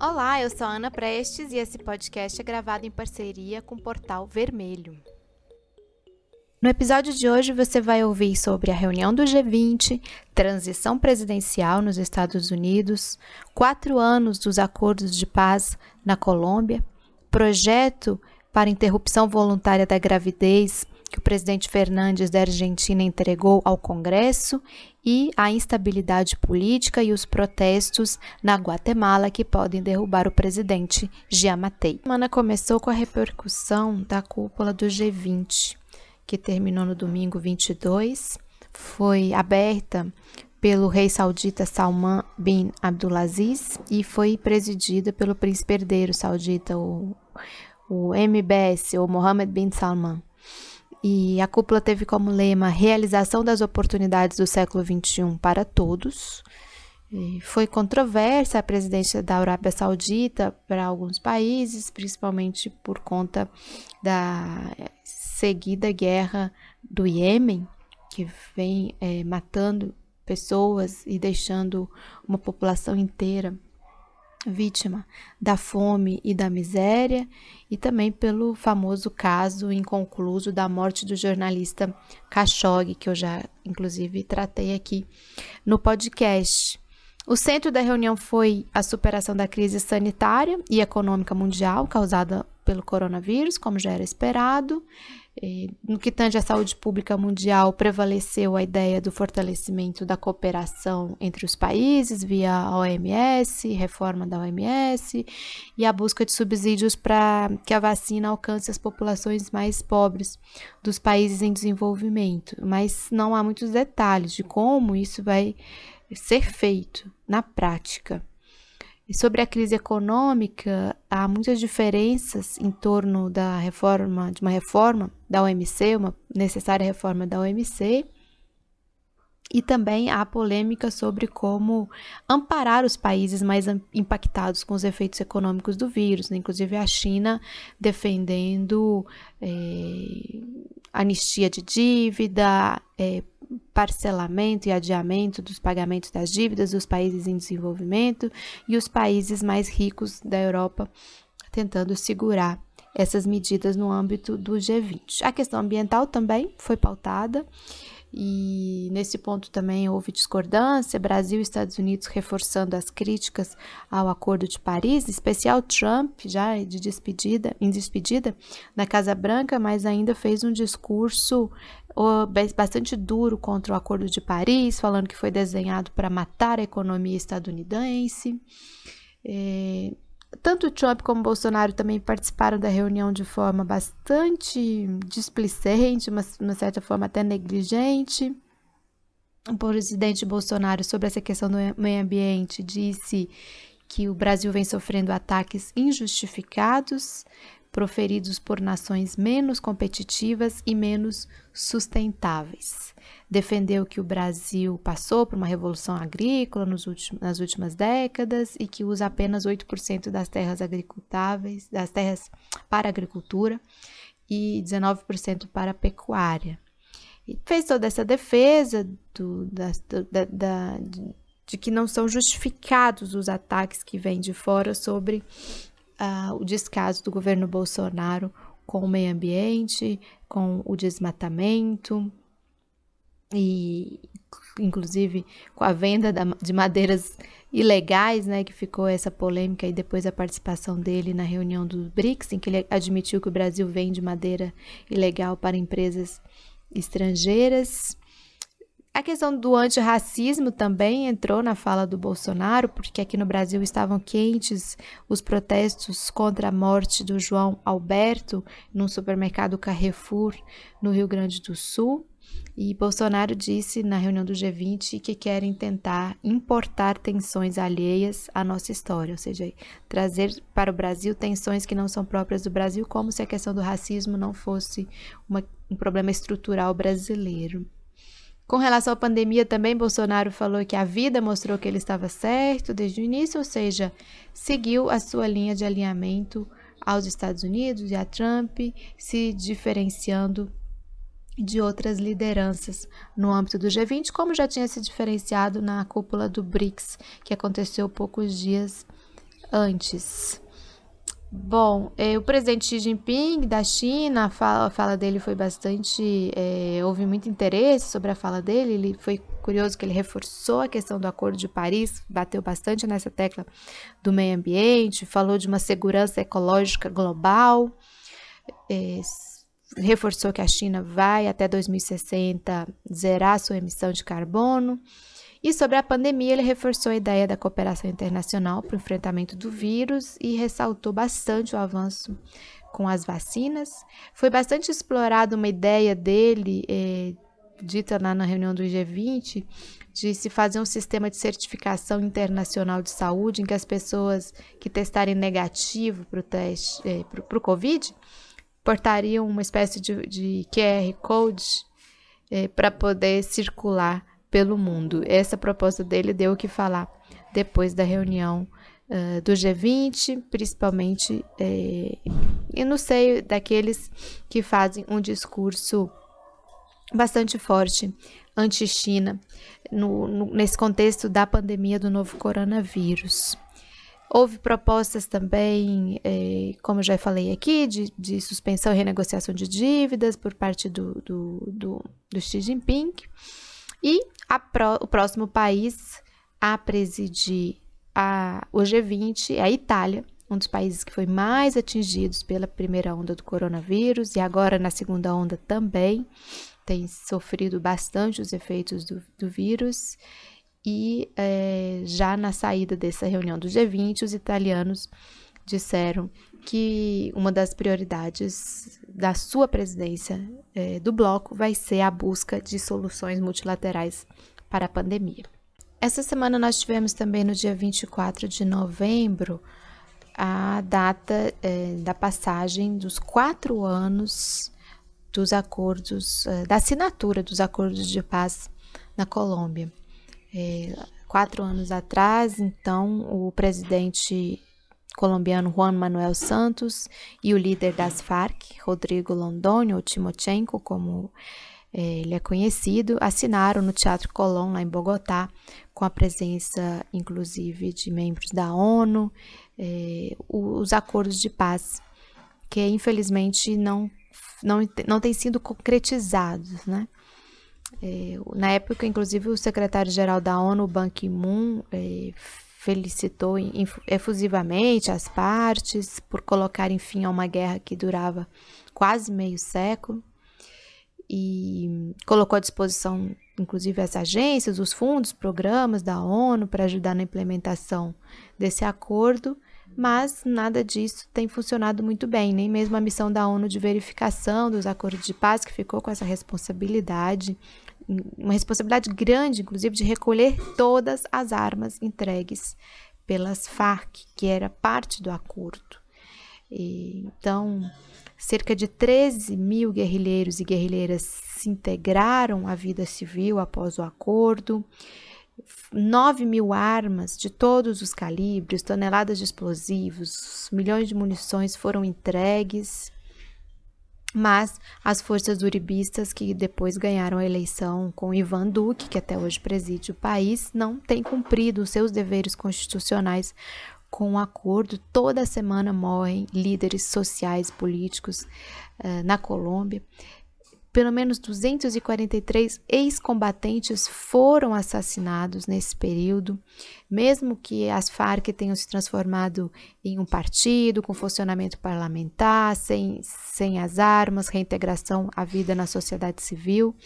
Olá, eu sou a Ana Prestes e esse podcast é gravado em parceria com o Portal Vermelho. No episódio de hoje você vai ouvir sobre a reunião do G20, transição presidencial nos Estados Unidos, quatro anos dos acordos de paz na Colômbia, projeto para interrupção voluntária da gravidez que o presidente Fernandes da Argentina entregou ao Congresso e a instabilidade política e os protestos na Guatemala que podem derrubar o presidente Giamatei. A semana começou com a repercussão da cúpula do G20, que terminou no domingo 22, foi aberta pelo rei saudita Salman bin Abdulaziz e foi presidida pelo príncipe herdeiro saudita, o, o MBS, ou Mohammed bin Salman. E a cúpula teve como lema Realização das Oportunidades do Século XXI para Todos. E foi controversa a presidência da Arábia Saudita para alguns países, principalmente por conta da seguida guerra do Iêmen, que vem é, matando pessoas e deixando uma população inteira vítima da fome e da miséria, e também pelo famoso caso inconcluso da morte do jornalista Khashoggi, que eu já inclusive tratei aqui no podcast. O centro da reunião foi a superação da crise sanitária e econômica mundial causada pelo coronavírus, como já era esperado, no que tange à saúde pública mundial, prevaleceu a ideia do fortalecimento da cooperação entre os países via OMS, reforma da OMS e a busca de subsídios para que a vacina alcance as populações mais pobres dos países em desenvolvimento. Mas não há muitos detalhes de como isso vai ser feito na prática. E sobre a crise econômica, há muitas diferenças em torno da reforma, de uma reforma da OMC, uma necessária reforma da OMC, e também há polêmica sobre como amparar os países mais impactados com os efeitos econômicos do vírus, né? inclusive a China defendendo é, anistia de dívida, é, parcelamento e adiamento dos pagamentos das dívidas dos países em desenvolvimento e os países mais ricos da Europa tentando segurar essas medidas no âmbito do G20. A questão ambiental também foi pautada e nesse ponto também houve discordância, Brasil e Estados Unidos reforçando as críticas ao Acordo de Paris, em especial Trump, já de despedida, em despedida na Casa Branca, mas ainda fez um discurso bastante duro contra o Acordo de Paris, falando que foi desenhado para matar a economia estadunidense. É, tanto Trump como Bolsonaro também participaram da reunião de forma bastante displicente, uma, uma certa forma até negligente. O presidente Bolsonaro, sobre essa questão do meio ambiente, disse que o Brasil vem sofrendo ataques injustificados, proferidos por nações menos competitivas e menos sustentáveis defendeu que o Brasil passou por uma revolução agrícola últimos, nas últimas décadas e que usa apenas 8% das terras agricultáveis, das terras para agricultura e 19% para pecuária. E fez toda essa defesa do, da, da, da, de que não são justificados os ataques que vêm de fora sobre uh, o descaso do governo Bolsonaro com o meio ambiente, com o desmatamento, e inclusive com a venda de madeiras ilegais, né, que ficou essa polêmica e depois a participação dele na reunião do BRICS, em que ele admitiu que o Brasil vende madeira ilegal para empresas estrangeiras. A questão do antirracismo também entrou na fala do Bolsonaro, porque aqui no Brasil estavam quentes os protestos contra a morte do João Alberto num supermercado Carrefour no Rio Grande do Sul. E Bolsonaro disse na reunião do G20 que querem tentar importar tensões alheias à nossa história, ou seja, trazer para o Brasil tensões que não são próprias do Brasil, como se a questão do racismo não fosse uma, um problema estrutural brasileiro. Com relação à pandemia, também Bolsonaro falou que a vida mostrou que ele estava certo desde o início, ou seja, seguiu a sua linha de alinhamento aos Estados Unidos e a Trump, se diferenciando de outras lideranças no âmbito do G20, como já tinha se diferenciado na cúpula do BRICS, que aconteceu poucos dias antes. Bom, é, o presidente Xi Jinping da China, a fala, a fala dele foi bastante. É, houve muito interesse sobre a fala dele. Ele foi curioso que ele reforçou a questão do Acordo de Paris, bateu bastante nessa tecla do meio ambiente, falou de uma segurança ecológica global, é, reforçou que a China vai até 2060 zerar sua emissão de carbono. E sobre a pandemia, ele reforçou a ideia da cooperação internacional para o enfrentamento do vírus e ressaltou bastante o avanço com as vacinas. Foi bastante explorada uma ideia dele, eh, dita lá na reunião do G20, de se fazer um sistema de certificação internacional de saúde em que as pessoas que testarem negativo para o teste, eh, para o Covid, portariam uma espécie de, de QR Code eh, para poder circular pelo mundo. Essa proposta dele deu o que falar depois da reunião uh, do G20, principalmente uh, no seio daqueles que fazem um discurso bastante forte anti-China nesse contexto da pandemia do novo coronavírus. Houve propostas também, eh, como já falei aqui, de, de, suspensão e renegociação de dívidas por parte do, do, do, do Xi Jinping. E Pro, o próximo país a presidir a, o G20 é a Itália, um dos países que foi mais atingidos pela primeira onda do coronavírus e agora na segunda onda também tem sofrido bastante os efeitos do, do vírus. E é, já na saída dessa reunião do G20, os italianos disseram que uma das prioridades da sua presidência é, do bloco vai ser a busca de soluções multilaterais para a pandemia. Essa semana nós tivemos também no dia 24 de novembro a data é, da passagem dos quatro anos dos acordos, é, da assinatura dos acordos de paz na Colômbia. É, quatro anos atrás, então, o presidente colombiano Juan Manuel Santos e o líder das Farc, Rodrigo Londonho, ou Timochenko, como é, ele é conhecido, assinaram no Teatro Colón, lá em Bogotá, com a presença, inclusive, de membros da ONU, é, os acordos de paz, que infelizmente não, não, não têm sido concretizados, né? É, na época, inclusive, o secretário-geral da ONU, Ban Ki-moon, é, felicitou efusivamente as partes por colocar fim a uma guerra que durava quase meio século. E colocou à disposição, inclusive, as agências, os fundos, programas da ONU para ajudar na implementação desse acordo, mas nada disso tem funcionado muito bem, nem mesmo a missão da ONU de verificação dos acordos de paz, que ficou com essa responsabilidade, uma responsabilidade grande, inclusive, de recolher todas as armas entregues pelas Farc, que era parte do acordo. E, então, cerca de 13 mil guerrilheiros e guerrilheiras se integraram à vida civil após o acordo. 9 mil armas de todos os calibres, toneladas de explosivos, milhões de munições foram entregues. Mas as forças uribistas, que depois ganharam a eleição com Ivan Duque, que até hoje preside o país, não têm cumprido os seus deveres constitucionais com um acordo. Toda semana morrem líderes sociais, políticos uh, na Colômbia. Pelo menos 243 ex-combatentes foram assassinados nesse período, mesmo que as Farc tenham se transformado em um partido com funcionamento parlamentar, sem, sem as armas, reintegração à vida na sociedade civil.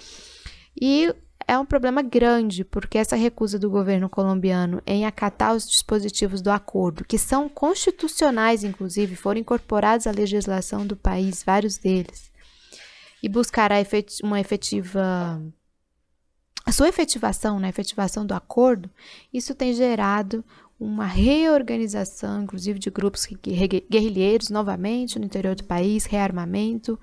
E é um problema grande, porque essa recusa do governo colombiano em acatar os dispositivos do acordo, que são constitucionais, inclusive, foram incorporados à legislação do país, vários deles, e buscar uma efetiva. A sua efetivação, né, a efetivação do acordo, isso tem gerado uma reorganização, inclusive de grupos guerrilheiros novamente no interior do país, rearmamento.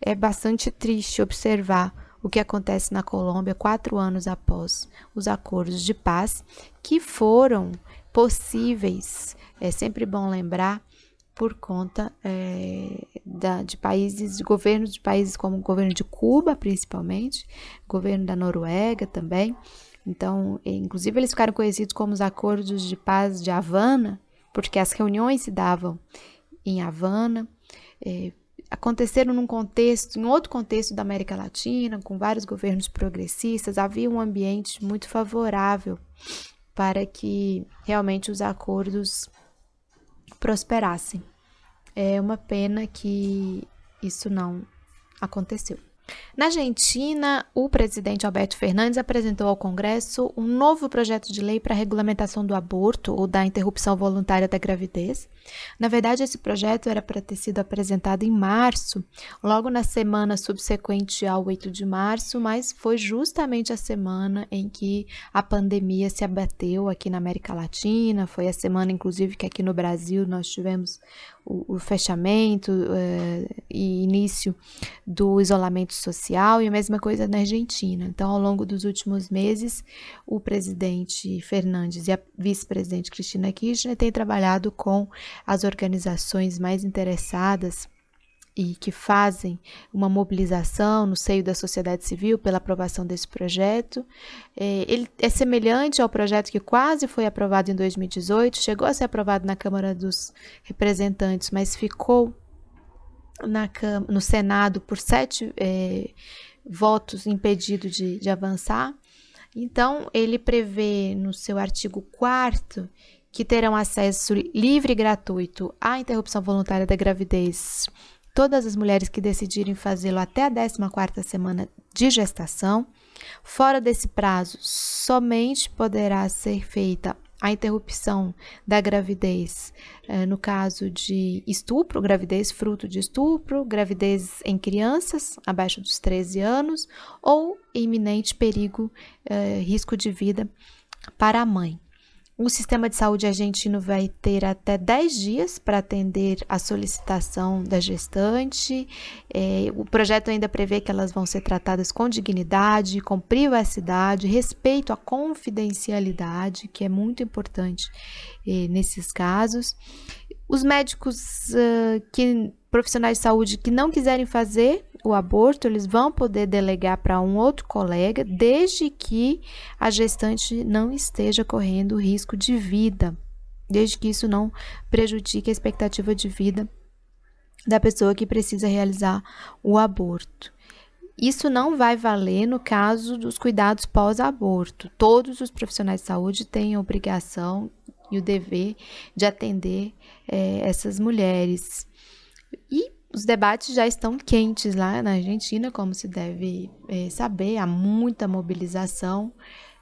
É bastante triste observar o que acontece na Colômbia quatro anos após os acordos de paz, que foram possíveis, é sempre bom lembrar, por conta é, da, de países, de governos de países como o governo de Cuba, principalmente, governo da Noruega também. Então, inclusive, eles ficaram conhecidos como os acordos de paz de Havana, porque as reuniões se davam em Havana, é, aconteceram num contexto, em outro contexto da América Latina, com vários governos progressistas, havia um ambiente muito favorável para que realmente os acordos prosperassem. É uma pena que isso não aconteceu. Na Argentina, o presidente Alberto Fernandes apresentou ao Congresso um novo projeto de lei para a regulamentação do aborto ou da interrupção voluntária da gravidez. Na verdade, esse projeto era para ter sido apresentado em março, logo na semana subsequente ao 8 de março, mas foi justamente a semana em que a pandemia se abateu aqui na América Latina. Foi a semana, inclusive, que aqui no Brasil nós tivemos o, o fechamento uh, e início do isolamento social e a mesma coisa na Argentina. Então, ao longo dos últimos meses, o presidente Fernandes e a vice-presidente Cristina Kirchner têm trabalhado com as organizações mais interessadas e que fazem uma mobilização no seio da sociedade civil pela aprovação desse projeto. É, ele é semelhante ao projeto que quase foi aprovado em 2018, chegou a ser aprovado na Câmara dos Representantes, mas ficou na, no Senado por sete é, votos impedido de, de avançar. Então, ele prevê no seu artigo 4 que terão acesso livre e gratuito à interrupção voluntária da gravidez todas as mulheres que decidirem fazê-lo até a 14ª semana de gestação. Fora desse prazo, somente poderá ser feita a interrupção da gravidez eh, no caso de estupro, gravidez fruto de estupro, gravidez em crianças abaixo dos 13 anos ou iminente perigo, eh, risco de vida para a mãe. O sistema de saúde argentino vai ter até 10 dias para atender a solicitação da gestante. É, o projeto ainda prevê que elas vão ser tratadas com dignidade, com privacidade, respeito à confidencialidade, que é muito importante é, nesses casos. Os médicos uh, que profissionais de saúde que não quiserem fazer o aborto, eles vão poder delegar para um outro colega, desde que a gestante não esteja correndo risco de vida, desde que isso não prejudique a expectativa de vida da pessoa que precisa realizar o aborto. Isso não vai valer no caso dos cuidados pós-aborto. Todos os profissionais de saúde têm a obrigação e o dever de atender é, essas mulheres. E os debates já estão quentes lá na Argentina, como se deve é, saber, há muita mobilização,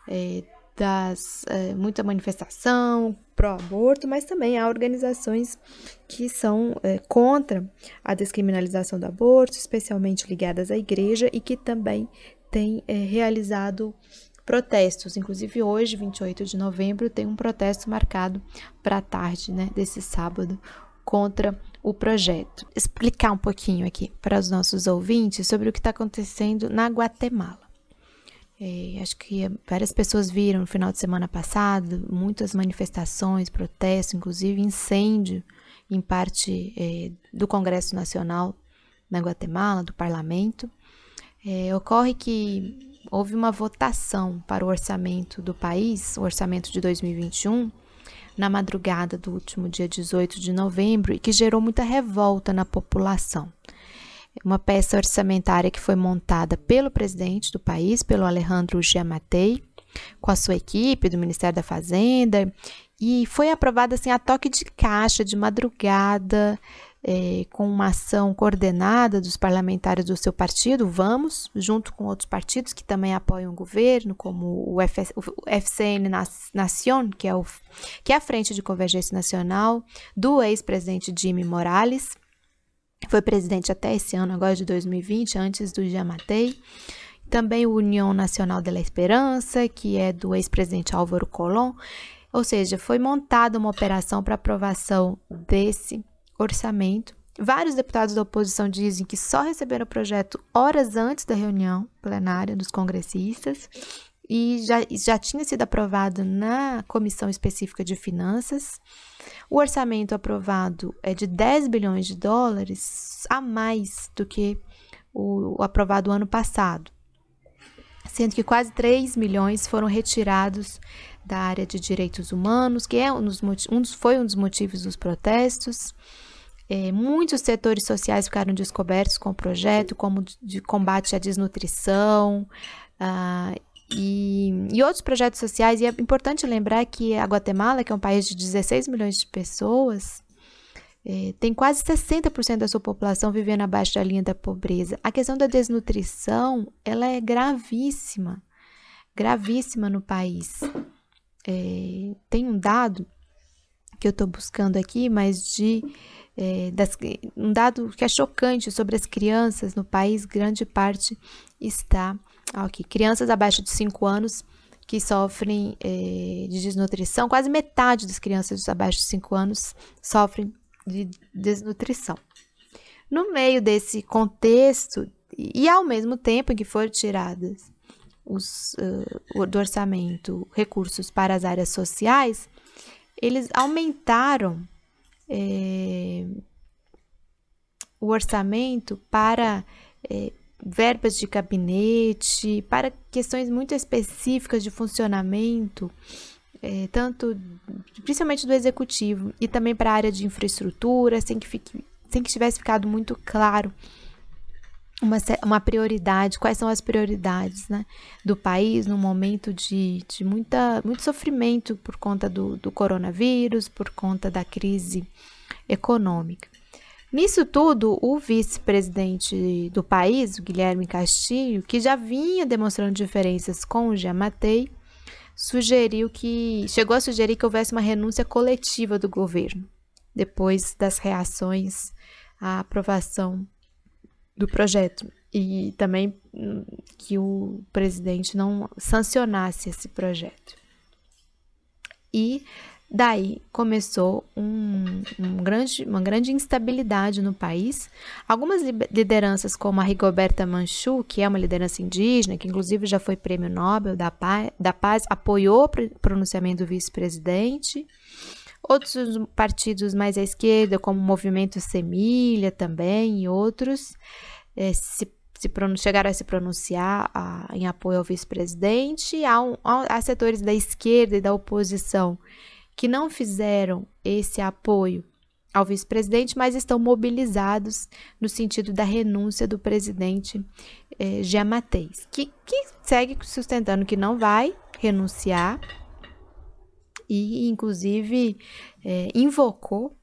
é, das, é, muita manifestação pró-aborto, mas também há organizações que são é, contra a descriminalização do aborto, especialmente ligadas à igreja, e que também têm é, realizado protestos. Inclusive, hoje, 28 de novembro, tem um protesto marcado para a tarde né, desse sábado contra o projeto. Explicar um pouquinho aqui para os nossos ouvintes sobre o que está acontecendo na Guatemala. É, acho que várias pessoas viram no final de semana passado muitas manifestações, protestos, inclusive incêndio em parte é, do Congresso Nacional na Guatemala, do parlamento. É, ocorre que houve uma votação para o orçamento do país, o orçamento de 2021, na madrugada do último dia 18 de novembro e que gerou muita revolta na população. Uma peça orçamentária que foi montada pelo presidente do país, pelo Alejandro Giamatei, com a sua equipe do Ministério da Fazenda, e foi aprovada assim a toque de caixa de madrugada, é, com uma ação coordenada dos parlamentares do seu partido, Vamos, junto com outros partidos que também apoiam o governo, como o, FS, o FCN Nación, que é, o, que é a Frente de Convergência Nacional, do ex-presidente Jimmy Morales, foi presidente até esse ano, agora de 2020, antes do Jamatei. Também o União Nacional da Esperança, que é do ex-presidente Álvaro Colón. Ou seja, foi montada uma operação para aprovação desse orçamento. Vários deputados da oposição dizem que só receberam o projeto horas antes da reunião plenária dos congressistas e já, já tinha sido aprovado na Comissão Específica de Finanças. O orçamento aprovado é de 10 bilhões de dólares, a mais do que o, o aprovado ano passado, sendo que quase 3 milhões foram retirados da área de direitos humanos, que é um dos, um foi um dos motivos dos protestos. É, muitos setores sociais ficaram descobertos com o projeto, como de combate à desnutrição uh, e, e, outros projetos sociais. E é importante lembrar que a Guatemala, que é um país de 16 milhões de pessoas, é, tem quase 60% da sua população vivendo abaixo da linha da pobreza. A questão da desnutrição ela é gravíssima, gravíssima no país. É, tem um dado que eu estou buscando aqui, mas de é, das, um dado que é chocante sobre as crianças no país, grande parte está aqui. Crianças abaixo de 5 anos que sofrem é, de desnutrição, quase metade das crianças abaixo de 5 anos sofrem de desnutrição. No meio desse contexto, e ao mesmo tempo em que foram tiradas os, uh, do orçamento recursos para as áreas sociais, eles aumentaram é, o orçamento para é, verbas de gabinete, para questões muito específicas de funcionamento, é, tanto principalmente do executivo e também para a área de infraestrutura, sem que, fique, sem que tivesse ficado muito claro uma, uma prioridade, quais são as prioridades né, do país no momento de, de muita, muito sofrimento por conta do, do coronavírus, por conta da crise econômica. Nisso tudo, o vice-presidente do país, o Guilherme Castilho, que já vinha demonstrando diferenças com o Giamatei, sugeriu que chegou a sugerir que houvesse uma renúncia coletiva do governo depois das reações à aprovação do projeto e também hum, que o presidente não sancionasse esse projeto. E daí começou um, um grande, uma grande instabilidade no país. Algumas lideranças, como a Rigoberta Manchu, que é uma liderança indígena, que inclusive já foi prêmio Nobel da Paz, da Paz apoiou o pronunciamento do vice-presidente. Outros partidos mais à esquerda, como o Movimento Semilha também, e outros, é, se, se chegaram a se pronunciar a, em apoio ao vice-presidente. Há, um, há setores da esquerda e da oposição que não fizeram esse apoio ao vice-presidente, mas estão mobilizados no sentido da renúncia do presidente eh, Giamateis, que, que segue sustentando que não vai renunciar e, inclusive, é, invocou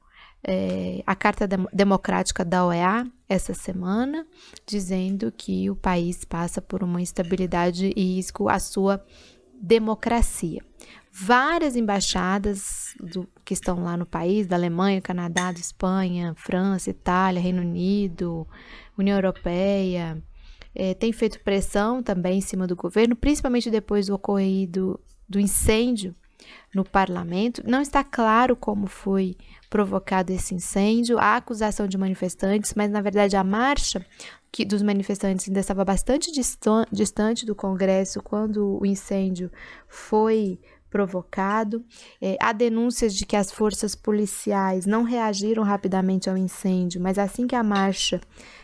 é, a Carta Democrática da OEA essa semana, dizendo que o país passa por uma instabilidade e risco à sua democracia. Várias embaixadas do, que estão lá no país, da Alemanha, Canadá, da Espanha, França, Itália, Reino Unido, União Europeia, é, têm feito pressão também em cima do governo, principalmente depois do ocorrido do incêndio no parlamento. Não está claro como foi provocado esse incêndio. Há acusação de manifestantes, mas na verdade a marcha que dos manifestantes ainda estava bastante distante do Congresso quando o incêndio foi provocado. É, há denúncias de que as forças policiais não reagiram rapidamente ao incêndio, mas assim que a marcha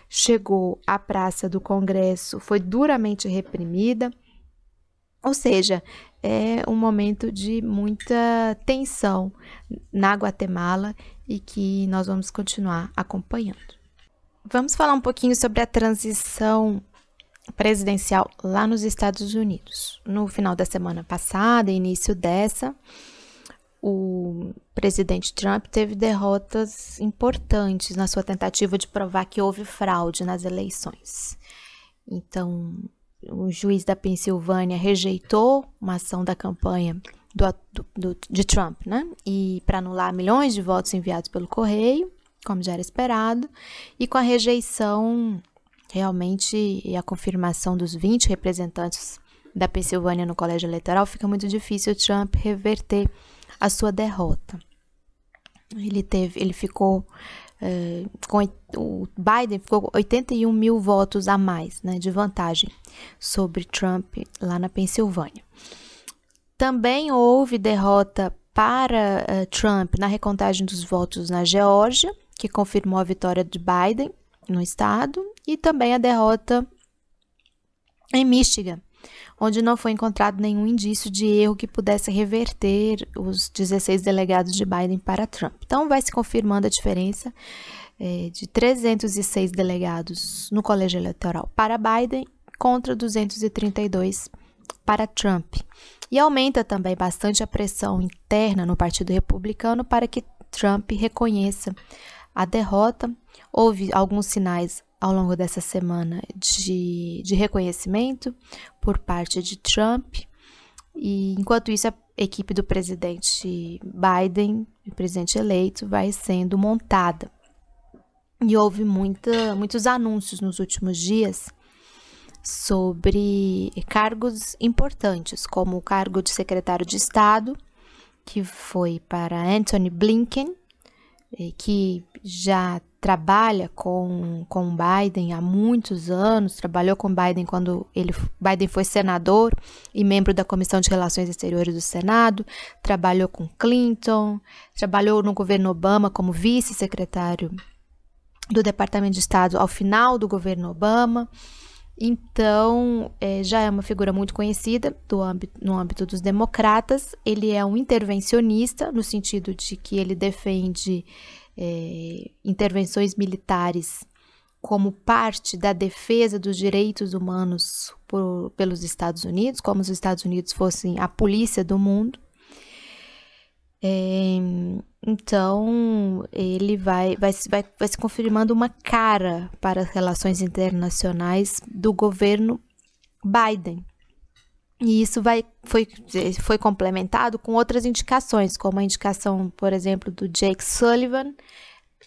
chegou à praça do Congresso, foi duramente reprimida. Ou seja, é um momento de muita tensão na Guatemala e que nós vamos continuar acompanhando. Vamos falar um pouquinho sobre a transição presidencial lá nos Estados Unidos. No final da semana passada, início dessa, o presidente Trump teve derrotas importantes na sua tentativa de provar que houve fraude nas eleições. Então, o juiz da Pensilvânia rejeitou uma ação da campanha do, do, de Trump, né? E para anular milhões de votos enviados pelo correio, como já era esperado, e com a rejeição realmente e a confirmação dos 20 representantes da Pensilvânia no colégio eleitoral, fica muito difícil Trump reverter a sua derrota. Ele teve, ele ficou Uh, com, o Biden ficou 81 mil votos a mais né, de vantagem sobre Trump lá na Pensilvânia. Também houve derrota para uh, Trump na recontagem dos votos na Geórgia, que confirmou a vitória de Biden no estado, e também a derrota em Michigan, onde não foi encontrado nenhum indício de erro que pudesse reverter os 16 delegados de Biden para Trump. Então, vai se confirmando a diferença é, de 306 delegados no colégio eleitoral para Biden contra 232 para Trump. E aumenta também bastante a pressão interna no Partido Republicano para que Trump reconheça a derrota. Houve alguns sinais ao longo dessa semana de, de reconhecimento por parte de Trump. E enquanto isso, a equipe do presidente Biden, o presidente eleito, vai sendo montada. E houve muita, muitos anúncios nos últimos dias sobre cargos importantes, como o cargo de secretário de Estado, que foi para Anthony Blinken, eh, que já trabalha com, com Biden há muitos anos, trabalhou com Biden quando ele, Biden foi senador e membro da Comissão de Relações Exteriores do Senado, trabalhou com Clinton, trabalhou no governo Obama como vice-secretário do Departamento de Estado ao final do governo Obama. Então, é, já é uma figura muito conhecida âmbito, no âmbito dos democratas. Ele é um intervencionista, no sentido de que ele defende é, intervenções militares como parte da defesa dos direitos humanos por, pelos Estados Unidos, como os Estados Unidos fossem a polícia do mundo. É, então, ele vai, vai, vai, vai se confirmando uma cara para as relações internacionais do governo Biden. E isso vai, foi, foi complementado com outras indicações, como a indicação, por exemplo, do Jake Sullivan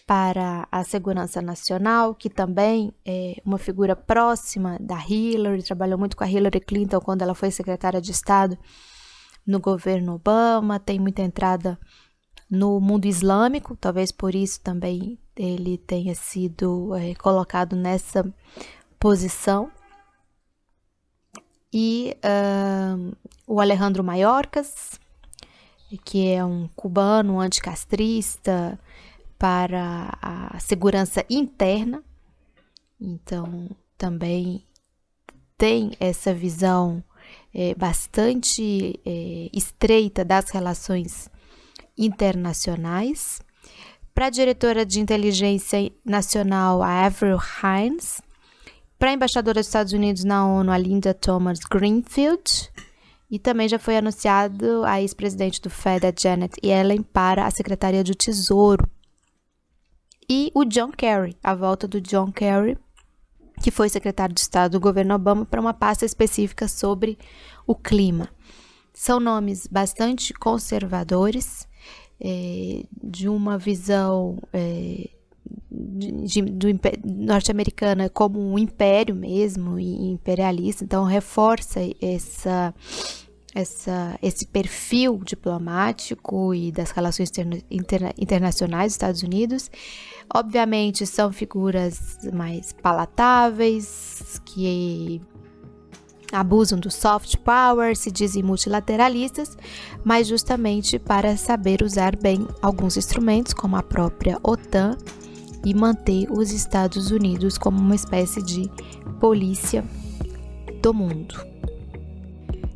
para a segurança nacional, que também é uma figura próxima da Hillary, trabalhou muito com a Hillary Clinton quando ela foi secretária de Estado no governo Obama, tem muita entrada no mundo islâmico, talvez por isso também ele tenha sido é, colocado nessa posição. E uh, o Alejandro Mayorkas, que é um cubano anticastrista para a segurança interna, então também tem essa visão é, bastante é, estreita das relações internacionais. Para a diretora de inteligência nacional, a Avril Hines. Para a embaixadora dos Estados Unidos na ONU, a Linda Thomas Greenfield. E também já foi anunciado a ex-presidente do FED, a Janet Yellen, para a Secretaria do Tesouro. E o John Kerry, a volta do John Kerry que foi secretário de Estado do governo Obama, para uma pasta específica sobre o clima. São nomes bastante conservadores, é, de uma visão é, de, de, norte-americana como um império mesmo, e imperialista, então reforça essa, essa, esse perfil diplomático e das relações interna, internacionais dos Estados Unidos. Obviamente são figuras mais palatáveis, que abusam do soft power, se dizem multilateralistas, mas justamente para saber usar bem alguns instrumentos, como a própria OTAN, e manter os Estados Unidos como uma espécie de polícia do mundo.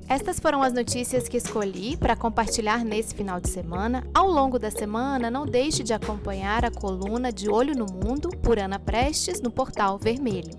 Estas foram as notícias que escolhi para compartilhar nesse final de semana. Ao longo da semana, não deixe de acompanhar a coluna De Olho no Mundo por Ana Prestes no portal Vermelho.